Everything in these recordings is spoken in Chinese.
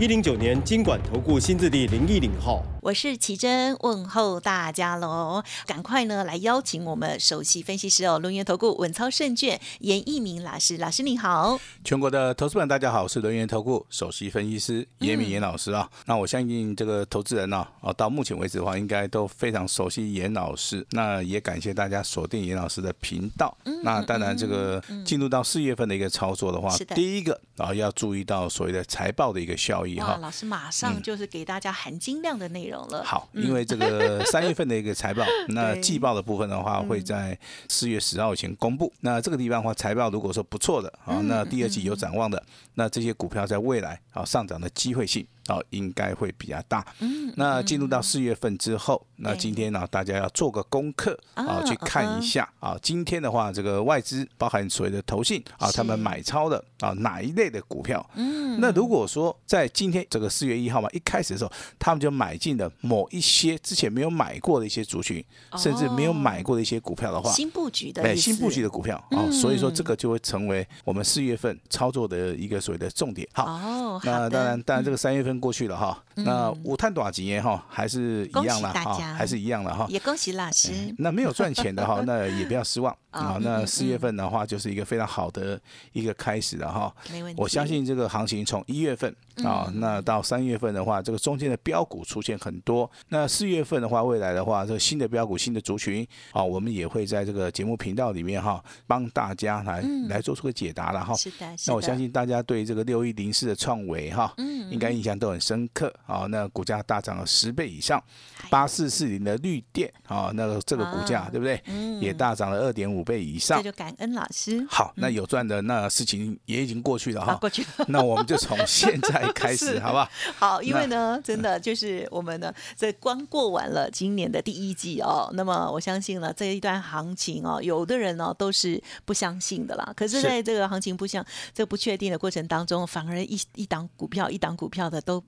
一零九年经管投顾新字第零一零号。我是奇珍，问候大家喽！赶快呢来邀请我们首席分析师哦，轮源投顾稳操胜券严一鸣老师，老师你好。全国的投资们大家好，我是轮源投顾首席分析师严敏严老师啊。那我相信这个投资人呢，哦，到目前为止的话，应该都非常熟悉严老师。那也感谢大家锁定严老师的频道。那当然，这个进入到四月份的一个操作的话，第一个啊要注意到所谓的财报的一个效益哈。老师马上就是给大家含金量的内容。好，因为这个 三月份的一个财报，那季报的部分的话，会在四月十号前公布。那这个地方的话，财报如果说不错的啊，那第二季有展望的，那这些股票在未来啊上涨的机会性。哦，应该会比较大。嗯，那进入到四月份之后，那今天呢，大家要做个功课啊，去看一下啊。今天的话，这个外资包含所谓的投信啊，他们买超的啊哪一类的股票？嗯，那如果说在今天这个四月一号嘛，一开始的时候，他们就买进了某一些之前没有买过的一些族群，甚至没有买过的一些股票的话，新布局的，哎，新布局的股票啊，所以说这个就会成为我们四月份操作的一个所谓的重点。好，那当然，当然这个三月份。过去了哈，那五探短几年哈，还是一样了哈，还是一样了哈。也恭喜老师。那没有赚钱的哈，那也不要失望啊。那四月份的话，就是一个非常好的一个开始了哈。没问题。我相信这个行情从一月份啊，那到三月份的话，这个中间的标股出现很多。那四月份的话，未来的话，这个新的标股、新的族群啊，我们也会在这个节目频道里面哈，帮大家来来做出个解答了哈。是的。那我相信大家对这个六一零四的创维哈，嗯，应该印象都。很深刻啊！那股价大涨了十倍以上，八四四零的绿电啊，那个这个股价对不对？嗯，也大涨了二点五倍以上。这就感恩老师。好，那有赚的那事情也已经过去了哈。过去。那我们就从现在 开始，好不好？好，因为呢，真的就是我们呢，这光过完了今年的第一季哦。那么我相信呢，这一段行情哦，有的人呢都是不相信的啦。可是在这个行情不像这不确定的过程当中，反而一一档股票一档股票的都。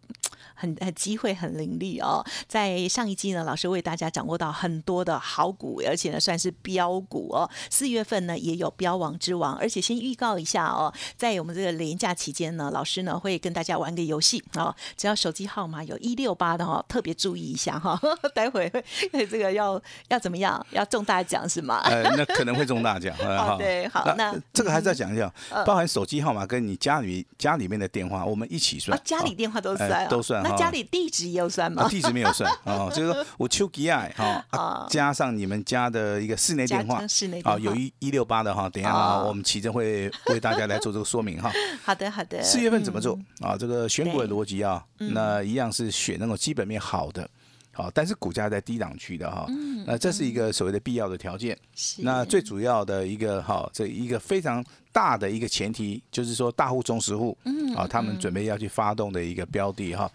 很很机会很凌厉哦，在上一季呢，老师为大家掌握到很多的好股，而且呢算是标股哦。四月份呢也有标王之王，而且先预告一下哦，在我们这个连假期间呢，老师呢会跟大家玩个游戏哦，只要手机号码有一六八的哈，特别注意一下哈，待会这个要要怎么样，要中大奖是吗？呃，那可能会中大奖。好，对，好，那这个还是要讲一下，包含手机号码跟你家里家里面的电话，我们一起算。家里电话都算，都算。那家里地址也有算吗？地址没有算 哦，就是说我丘吉爱哈，加上你们家的一个室内电话，室内啊，有一一六八的哈，等一下我们奇珍会为大家来做这个说明哈。好的，好的。四月份怎么做啊？这个选股的逻辑啊，那一样是选那种基本面好的，好，但是股价在低档区的哈，那这是一个所谓的必要的条件。那最主要的一个哈，这一个非常。大的一个前提就是说，大户、中实户，嗯，啊，他们准备要去发动的一个标的哈。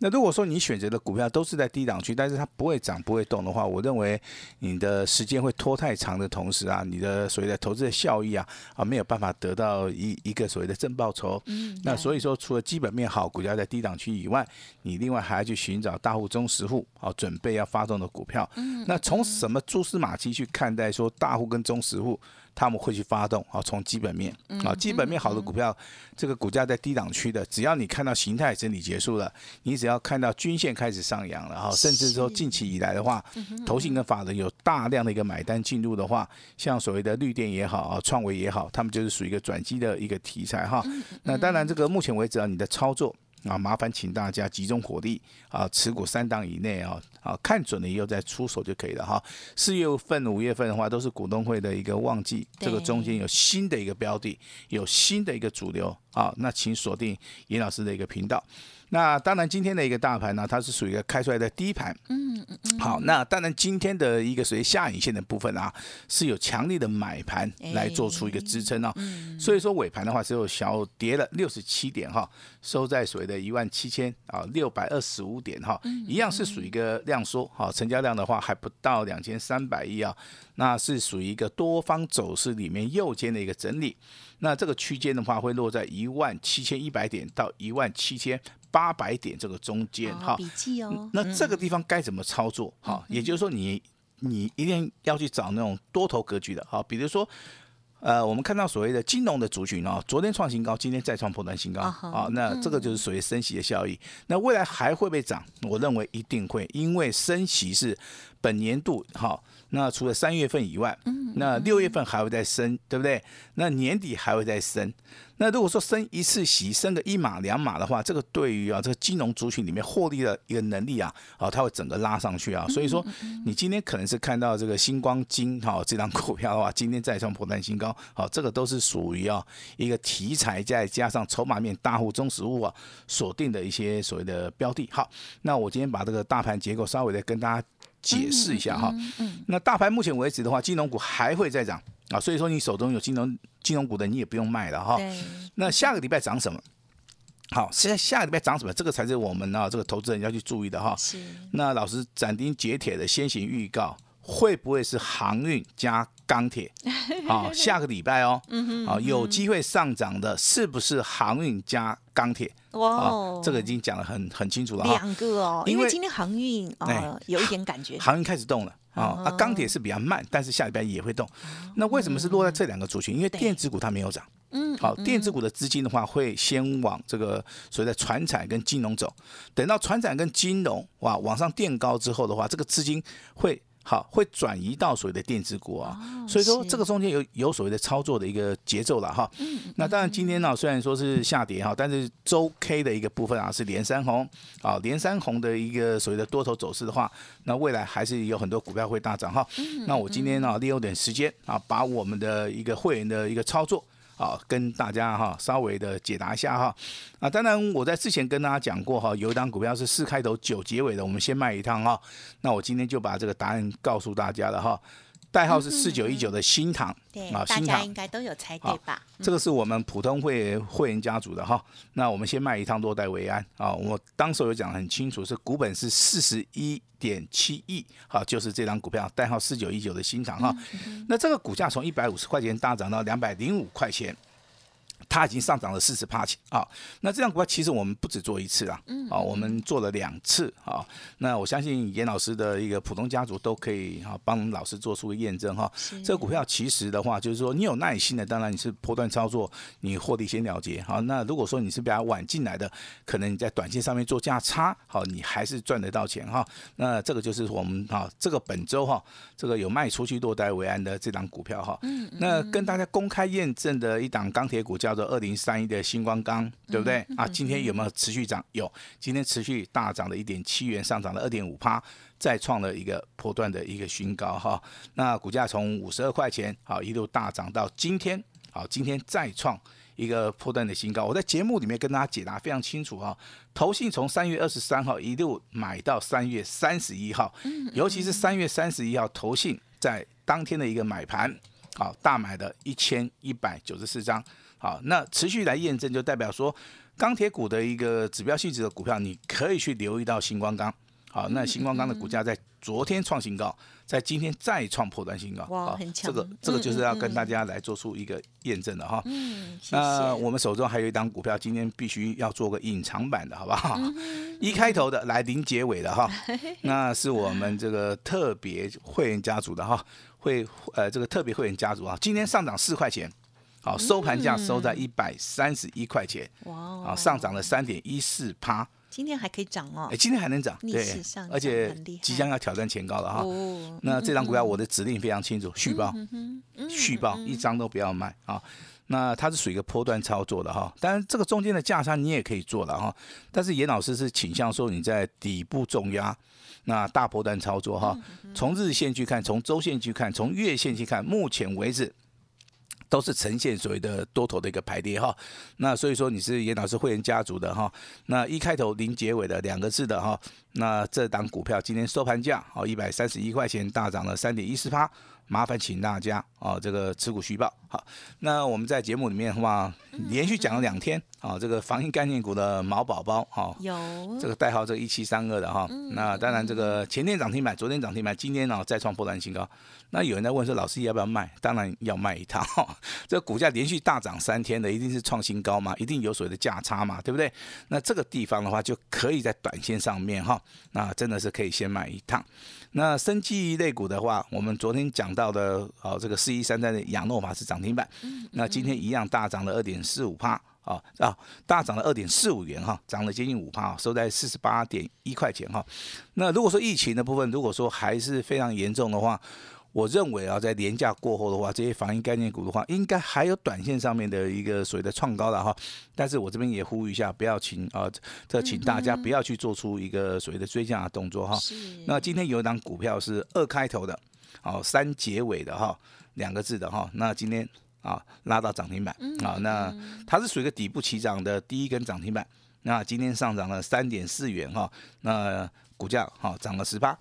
那如果说你选择的股票都是在低档区，但是它不会涨、不会动的话，我认为你的时间会拖太长的同时啊，你的所谓的投资的效益啊，啊，没有办法得到一一个所谓的正报酬。嗯，那所以说，除了基本面好、股价在低档区以外，你另外还要去寻找大户、中实户啊，准备要发动的股票。嗯，那从什么蛛丝马迹去看待说大户跟中实户？他们会去发动啊，从基本面啊，基本面好的股票，这个股价在低档区的，只要你看到形态整理结束了，你只要看到均线开始上扬了哈，甚至说近期以来的话，投信跟法人有大量的一个买单进入的话，像所谓的绿电也好啊，创维也好，他们就是属于一个转机的一个题材哈。那当然，这个目前为止啊，你的操作。啊，麻烦请大家集中火力啊，持股三档以内啊，啊，看准了以后再出手就可以了哈。四月份、五月份的话，都是股东会的一个旺季，这个中间有新的一个标的，有新的一个主流。啊，那请锁定严老师的一个频道。那当然，今天的一个大盘呢，它是属于一个开出来的低盘。嗯嗯嗯。好，那当然今天的一个属于下影线的部分啊，是有强力的买盘来做出一个支撑哦。嗯。所以说尾盘的话只有小跌了六十七点哈，收在所谓的一万七千啊六百二十五点哈，一样是属于一个量缩哈，成交量的话还不到两千三百亿啊，那是属于一个多方走势里面右肩的一个整理。那这个区间的话会落在一万七千一百点到一万七千。八百点这个中间哈，笔记哦。那这个地方该怎么操作？哈，也就是说，你你一定要去找那种多头格局的哈，比如说，呃，我们看到所谓的金融的族群哦，昨天创新高，今天再创破断新高啊，那这个就是属于升息的效益。那未来还会不会涨？我认为一定会，因为升息是本年度哈。那除了三月份以外，那六月份还会再升，对不对？那年底还会再升。那如果说升一次息，升个一码两码的话，这个对于啊这个金融族群里面获利的一个能力啊，啊，它会整个拉上去啊。所以说，你今天可能是看到这个星光金哈这张股票的话，今天再创破单新高，好，这个都是属于啊一个题材再加上筹码面大户中实物啊锁定的一些所谓的标的。好，那我今天把这个大盘结构稍微的跟大家。解释一下哈，那大盘目前为止的话，金融股还会再涨啊，所以说你手中有金融金融股的，你也不用卖了哈。那下个礼拜涨什么？好，现在下个礼拜涨什么？这个才是我们啊这个投资人要去注意的哈。是。那老师斩钉截铁的先行预告，会不会是航运加钢铁？好，下个礼拜哦，好，有机会上涨的，是不是航运加钢铁？哇，这个已经讲的很很清楚了两个哦，因为今天航运啊有一点感觉，航运开始动了啊，啊钢铁是比较慢，但是下礼拜也会动。那为什么是落在这两个族群？因为电子股它没有涨，嗯，好，电子股的资金的话会先往这个所谓的船产跟金融走，等到船产跟金融哇往上垫高之后的话，这个资金会。好，会转移到所谓的电子股啊，所以说这个中间有有所谓的操作的一个节奏了哈。那当然今天呢，虽然说是下跌哈，但是周 K 的一个部分啊是连三红啊，连三红的一个所谓的多头走势的话，那未来还是有很多股票会大涨哈。那我今天呢利用点时间啊，把我们的一个会员的一个操作。好，跟大家哈稍微的解答一下哈。啊，当然我在之前跟大家讲过哈，有一档股票是四开头九结尾的，我们先卖一趟哈。那我今天就把这个答案告诉大家了哈。代号是四九一九的新塘，啊，大家应该都有猜对吧？这个是我们普通会会员家族的哈。那我们先卖一趟落袋为安啊。我当时有讲很清楚，是股本是四十一点七亿，好，就是这张股票代号四九一九的新塘哈。那这个股价从一百五十块钱大涨到两百零五块钱。它已经上涨了四十八钱啊！那这样股票其实我们不止做一次啊，啊，我们做了两次啊。那我相信严老师的一个普通家族都可以哈帮老师做出验证哈。这个股票其实的话，就是说你有耐心的，当然你是波段操作，你获利先了结好。那如果说你是比较晚进来的，可能你在短线上面做价差，好，你还是赚得到钱哈。那这个就是我们哈这个本周哈这个有卖出去落袋为安的这档股票哈。那跟大家公开验证的一档钢铁股叫。二零三一的星光钢，对不对啊？今天有没有持续涨？有，今天持续大涨了一点七元，上涨了二点五趴，再创了一个破段的一个新高哈。那股价从五十二块钱好一路大涨到今天，好今天再创一个破段的新高。我在节目里面跟大家解答非常清楚哈。投信从三月二十三号一路买到三月三十一号，尤其是三月三十一号，投信在当天的一个买盘，好大买的一千一百九十四张。好，那持续来验证，就代表说钢铁股的一个指标性质的股票，你可以去留意到星光钢。好，那星光钢的股价在昨天创新高，在今天再创破断新高。哇，很强！这个这个就是要跟大家来做出一个验证的哈。嗯，那我们手中还有一档股票，今天必须要做个隐藏版的，好不好？一开头的，来零结尾的哈。那是我们这个特别会员家族的哈，会呃这个特别会员家族啊，今天上涨四块钱。好，收盘价收在一百三十一块钱，哇，啊，上涨了三点一四趴，今天还可以涨哦，哎，今天还能涨，对，而且即将要挑战前高了哈。那这张股票我的指令非常清楚，续报，续报，一张都不要卖啊。那它是属于一个波段操作的哈，当然这个中间的价差你也可以做了哈，但是严老师是倾向说你在底部重压，那大波段操作哈。从日线去看，从周线去看，从月线去看，目前为止。都是呈现所谓的多头的一个排列哈，那所以说你是严老师会员家族的哈，那一开头零结尾的两个字的哈，那这档股票今天收盘价哦一百三十一块钱大涨了三点一四八。麻烦请大家啊，这个持股虚报好。那我们在节目里面的话，连续讲了两天啊，这个防疫概念股的毛宝宝哈，有这个代号这一七三二的哈。那当然这个前天涨停板，昨天涨停板，今天呢再创破断新高。那有人在问说，老师要不要卖？当然要卖一趟。这个股价连续大涨三天的，一定是创新高嘛，一定有所谓的价差嘛，对不对？那这个地方的话，就可以在短线上面哈，那真的是可以先买一趟。那生技类股的话，我们昨天讲到的哦，这个四一三三的亚诺法是涨停板，那今天一样大涨了二点四五帕啊啊，大涨了二点四五元哈，涨了接近五帕，收在四十八点一块钱哈。那如果说疫情的部分，如果说还是非常严重的话，我认为啊，在年假过后的话，这些防疫概念股的话，应该还有短线上面的一个所谓的创高的哈。但是我这边也呼吁一下，不要请啊，这请大家不要去做出一个所谓的追加的动作哈。那今天有一档股票是二开头的，哦，三结尾的哈，两个字的哈。那今天啊拉到涨停板啊，那它是属于一个底部起涨的第一根涨停板。那今天上涨了三点四元哈。那股价哈涨了十八，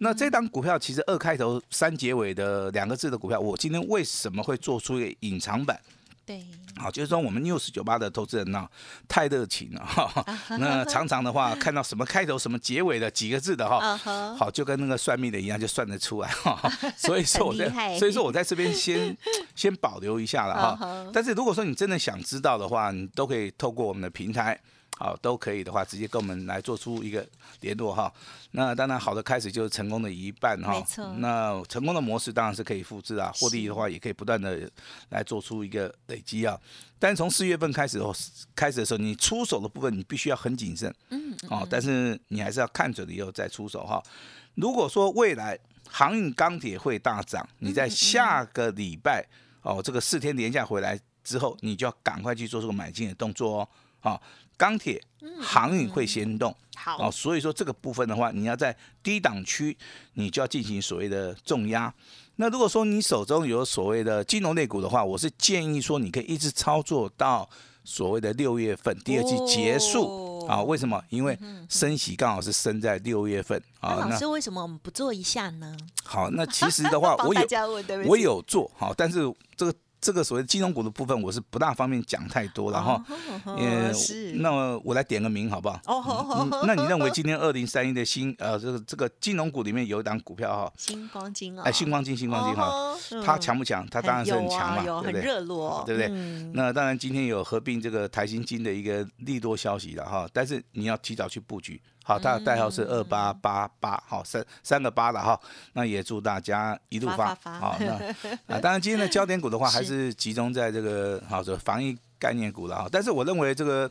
那这档股票其实二开头三结尾的两个字的股票，我今天为什么会做出一个隐藏版？对，好，就是说我们 news 九八的投资人呢太热情了哈，那常常的话 看到什么开头什么结尾的几个字的哈，好就跟那个算命的一样就算得出来哈，所以说我在所以说我在这边先 先保留一下了哈，但是如果说你真的想知道的话，你都可以透过我们的平台。好，都可以的话，直接跟我们来做出一个联络哈。那当然，好的开始就是成功的一半哈。没错。那成功的模式当然是可以复制啊，获利的话也可以不断的来做出一个累积啊。但是从四月份开始哦，开始的时候，你出手的部分你必须要很谨慎。嗯。哦，但是你还是要看准了以后再出手哈。如果说未来航运钢铁会大涨，你在下个礼拜哦，这个四天连假回来之后，你就要赶快去做这个买进的动作哦。好。钢铁、航运会先动，好哦，所以说这个部分的话，你要在低档区，你就要进行所谓的重压。那如果说你手中有所谓的金融类股的话，我是建议说你可以一直操作到所谓的六月份第二季结束啊。为什么？因为升息刚好是升在六月份啊。那老师为什么我们不做一下呢？好，那其实的话，我有我有做好，但是这个。这个所谓金融股的部分，我是不大方便讲太多了哈。嗯，是。那我来点个名好不好？哦，那你认为今天二零三一的新呃这个这个金融股里面有一档股票哈？星光金啊。哎，星光金，星光金哈，它强不强？它当然是很强嘛，对不对？很热络，对不对？那当然今天有合并这个台新金的一个利多消息了哈，但是你要提早去布局。好，它的代号是二八八八，好三三个八了哈，那也祝大家一路发好。那 啊，当然今天的焦点股的话，还是集中在这个好的防疫概念股了哈。但是我认为这个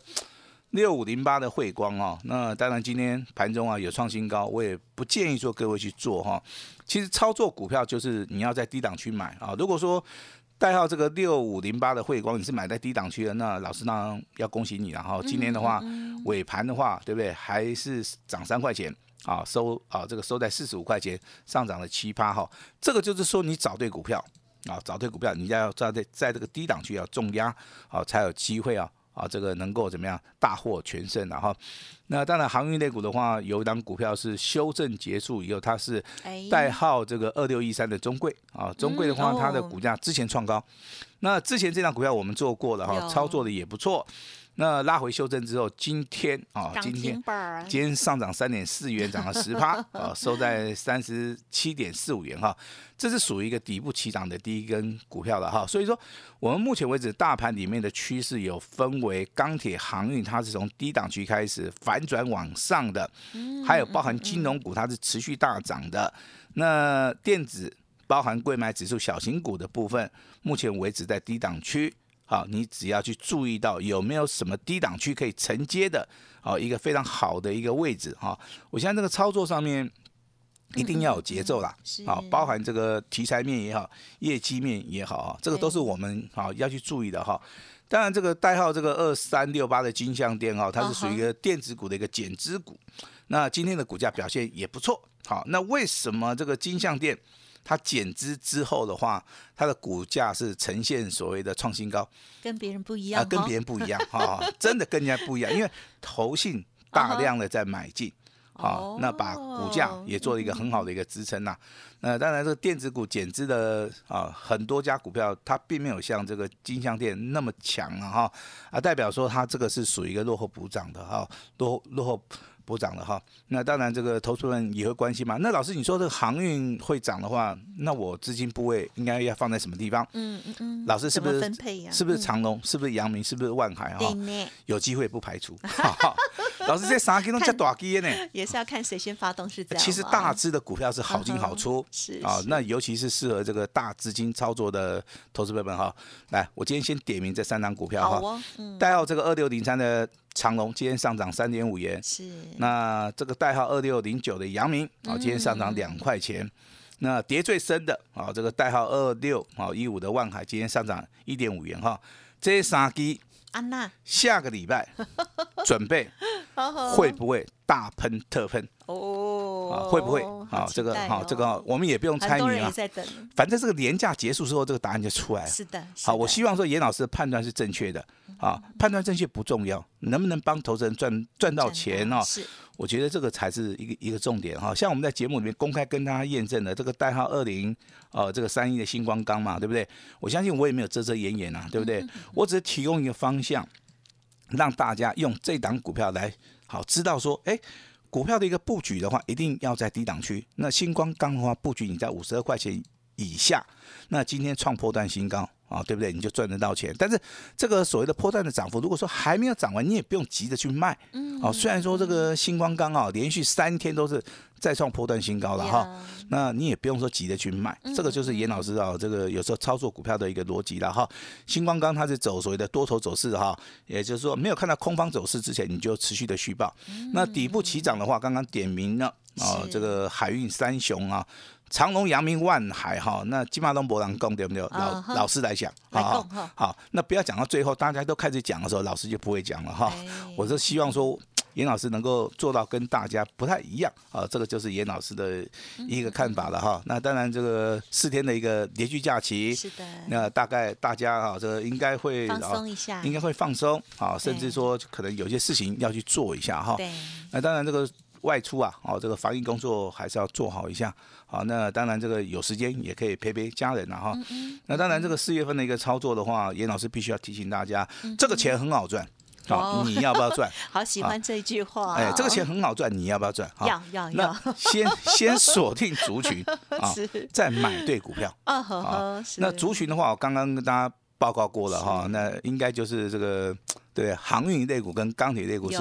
六五零八的汇光哦，那当然今天盘中啊有创新高，我也不建议说各位去做哈。其实操作股票就是你要在低档去买啊。如果说代号这个六五零八的汇光，你是买在低档区的，那老师当然要恭喜你了哈。今年的话，尾盘的话，对不对？还是涨三块钱啊，收啊这个收在四十五块钱，上涨了七八哈。这个就是说你找对股票啊，找对股票，你要在在在这个低档区要重压啊，才有机会啊。啊，这个能够怎么样大获全胜然后，那当然航运类股的话，有一档股票是修正结束以后，它是代号这个二六一三的中贵啊，中贵的话，它的股价之前创高，那之前这档股票我们做过了哈，操作的也不错。那拉回修正之后，今天啊，今天今天上涨三点四元，涨了十趴 啊，收在三十七点四五元哈。这是属于一个底部起涨的第一根股票了哈。所以说，我们目前为止大盘里面的趋势有分为钢铁、航运，它是从低档区开始反转往上的，还有包含金融股，它是持续大涨的。那电子包含贵买指数小型股的部分，目前为止在低档区。好，你只要去注意到有没有什么低档区可以承接的，好一个非常好的一个位置哈。我现在这个操作上面一定要有节奏啦，好，包含这个题材面也好，业绩面也好啊，这个都是我们好要去注意的哈。当然，这个代号这个二三六八的金相电哈，它是属于一个电子股的一个减资股，那今天的股价表现也不错。好，那为什么这个金相电？它减资之后的话，它的股价是呈现所谓的创新高，跟别人不一样啊，跟别人不一样哈，真的跟人家不一样，因为投信大量的在买进。好，那把股价也做了一个很好的一个支撑呐。那当然，这个电子股减资的啊，很多家股票它并没有像这个金相电那么强了哈，啊，代表说它这个是属于一个落后补涨的哈，落落后。补涨了哈，那当然这个投资人也会关心嘛。那老师你说这个航运会涨的话，那我资金部位应该要放在什么地方？嗯嗯嗯。老师是不是分配呀？是不是长隆？是不是阳明？是不是万海？哈，有机会不排除。老师这三基都叫大基呢？也是要看谁先发动是这样。其实大只的股票是好进好出，是啊。那尤其是适合这个大资金操作的投资朋友们哈。来，我今天先点名这三档股票哈。代号这个二六零三的。长隆今天上涨三点五元，是那这个代号二六零九的阳明啊，今天上涨两块钱。那跌最深的啊，这个代号二六啊一五的万海今天上涨一点五元哈。这些三基，安娜下个礼拜准备会不会大喷特喷？哦，会不会？好，这个好，这个我们也不用猜谜啊。反正这个年假结束之后，这个答案就出来了。是的，好，我希望说严老师的判断是正确的。啊，判断正确不重要，能不能帮投资人赚赚到钱哦？是，我觉得这个才是一个一个重点哈。像我们在节目里面公开跟大家验证的这个代号二零，呃，这个三一的星光钢嘛，对不对？我相信我也没有遮遮掩掩啊，对不对？我只是提供一个方向，让大家用这档股票来好知道说，哎。股票的一个布局的话，一定要在低档区。那星光钢的话，布局你在五十二块钱以下，那今天创破段新高啊，对不对？你就赚得到钱。但是这个所谓的破断的涨幅，如果说还没有涨完，你也不用急着去卖。嗯。哦，虽然说这个星光钢啊，连续三天都是。再创破断新高了哈，那你也不用说急着去卖，这个就是严老师啊，这个有时候操作股票的一个逻辑了哈。星光钢它是走所谓的多头走势哈，也就是说没有看到空方走势之前，你就持续的续报。那底部起涨的话，刚刚点名了啊，这个海运三雄啊，长隆、阳明、万海哈，那金马东博朗供对不对？老老师来讲，好，好，那不要讲到最后，大家都开始讲的时候，老师就不会讲了哈。我是希望说。严老师能够做到跟大家不太一样啊，这个就是严老师的一个看法了哈。那当然，这个四天的一个连续假期，是的，那大概大家啊，这个应该会放松一下，应该会放松啊，甚至说可能有些事情要去做一下哈。对。那当然，这个外出啊，哦，这个防疫工作还是要做好一下。好，那当然这个有时间也可以陪陪家人了哈。那当然，这个四月份的一个操作的话，严老师必须要提醒大家，这个钱很好赚。好，你要不要赚？好喜欢这句话。哎，这个钱很好赚，你要不要赚？要要要。先 先锁定族群 啊，再买对股票啊。好，那族群的话，我刚刚跟大家报告过了哈，那应该就是这个对航运类股跟钢铁类股是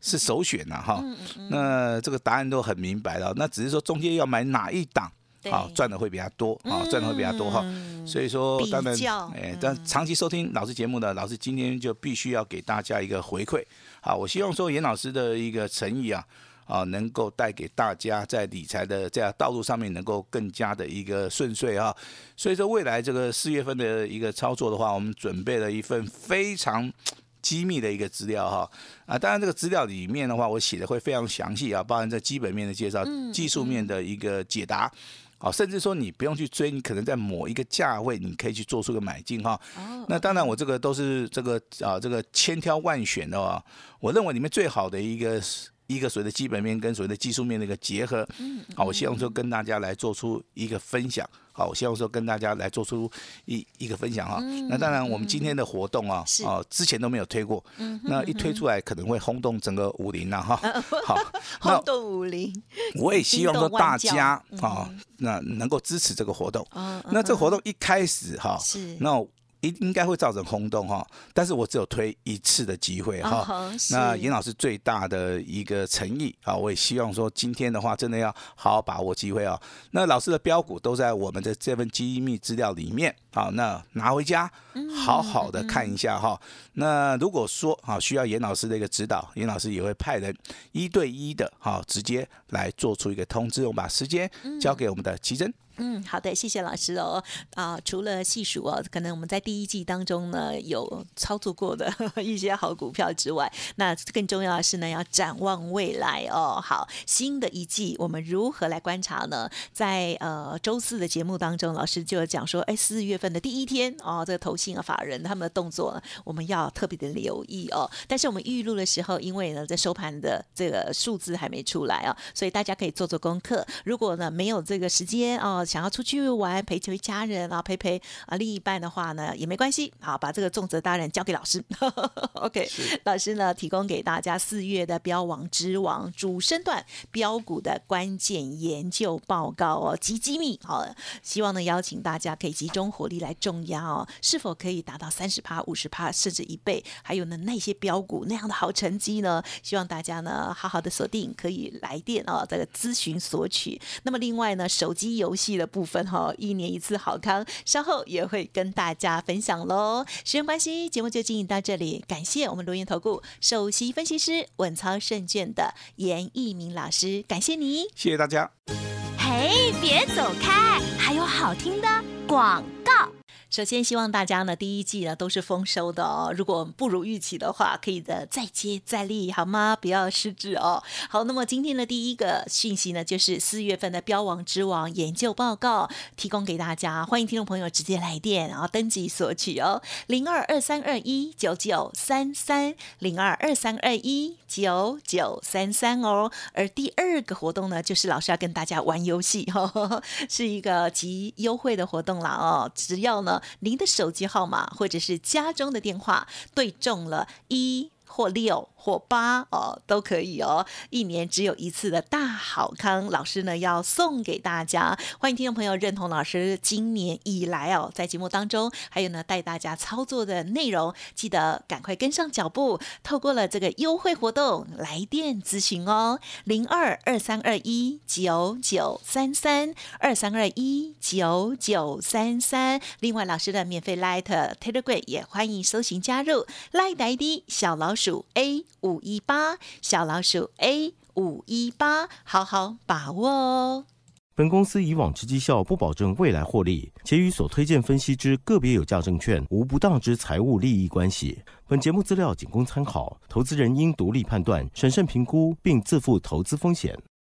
是首选呐哈。那这个答案都很明白了，那只是说中间要买哪一档。好赚的会比较多，啊赚的会比较多哈，所以说当然，哎，但长期收听老师节目的老师今天就必须要给大家一个回馈，好，我希望说严老师的一个诚意啊，啊能够带给大家在理财的这样道路上面能够更加的一个顺遂啊，所以说未来这个四月份的一个操作的话，我们准备了一份非常。机密的一个资料哈啊，当然这个资料里面的话，我写的会非常详细啊，包含在基本面的介绍、技术面的一个解答，好，甚至说你不用去追，你可能在某一个价位，你可以去做出个买进哈。那当然我这个都是这个啊，这个千挑万选的啊，我认为里面最好的一个。一个所谓的基本面跟所谓的技术面的一个结合，嗯，好，我希望说跟大家来做出一个分享，好，我希望说跟大家来做出一一个分享哈。那当然，我们今天的活动啊，哦，之前都没有推过，嗯，那一推出来可能会轰动整个武林呐哈。好，轰动武林，我也希望说大家啊，那能够支持这个活动。那这个活动一开始哈，是那。应应该会造成轰动哈，但是我只有推一次的机会哈。那严老师最大的一个诚意啊，我也希望说今天的话，真的要好好把握机会啊。那老师的标股都在我们的这份机密资料里面好，那拿回家好好的看一下哈。那如果说啊需要严老师的一个指导，严老师也会派人一对一的哈，直接来做出一个通知。我们把时间交给我们的奇珍。嗯，嗯好的，谢谢老师哦。啊，除了细数哦，可能我们在第一季当中呢有操作过的 一些好股票之外，那更重要的是呢，要展望未来哦。好，新的一季我们如何来观察呢？在呃周四的节目当中，老师就讲说，哎，四月份的第一天哦，这个投信啊法人他们的动作，我们要特别的留意哦。但是我们预录的时候，因为呢在收盘的这个数字还没出来啊，所以大家可以做做功课。如果呢没有这个时间哦。想要出去玩陪陪家人啊，陪陪啊另一半的话呢，也没关系。好，把这个重责大任交给老师。OK，老师呢提供给大家四月的标王之王主升段标股的关键研究报告哦，极机密。好，希望呢邀请大家可以集中火力来重压哦，是否可以达到三十趴、五十趴甚至一倍？还有呢那些标股那样的好成绩呢？希望大家呢好好的锁定，可以来电哦，这个咨询索取。那么另外呢，手机游戏。的部分哈，一年一次好康，稍后也会跟大家分享喽。时间关系，节目就进行到这里，感谢我们罗源投顾首席分析师稳操胜券的严一鸣老师，感谢你，谢谢大家。嘿，别走开，还有好听的广告。首先，希望大家呢第一季呢都是丰收的哦。如果不如预期的话，可以的再接再厉，好吗？不要失志哦。好，那么今天的第一个讯息呢，就是四月份的标王之王研究报告提供给大家，欢迎听众朋友直接来电，然后登记索取哦，零二二三二一九九三三零二二三二一九九三三哦。而第二个活动呢，就是老师要跟大家玩游戏，是一个极优惠的活动啦哦，只要呢。您的手机号码或者是家中的电话对中了一或六。或八哦都可以哦，一年只有一次的大好康，老师呢要送给大家。欢迎听众朋友认同老师今年以来哦，在节目当中还有呢带大家操作的内容，记得赶快跟上脚步，透过了这个优惠活动来电咨询哦，零二二三二一九九三三二三二一九九三三。另外，老师的免费 Light Telegram 也欢迎搜寻加入，Light ID 小老鼠 A。五一八小老鼠 A 五一八，好好把握哦。本公司以往之绩效不保证未来获利，且与所推荐分析之个别有价证券无不当之财务利益关系。本节目资料仅供参考，投资人应独立判断、审慎评估，并自负投资风险。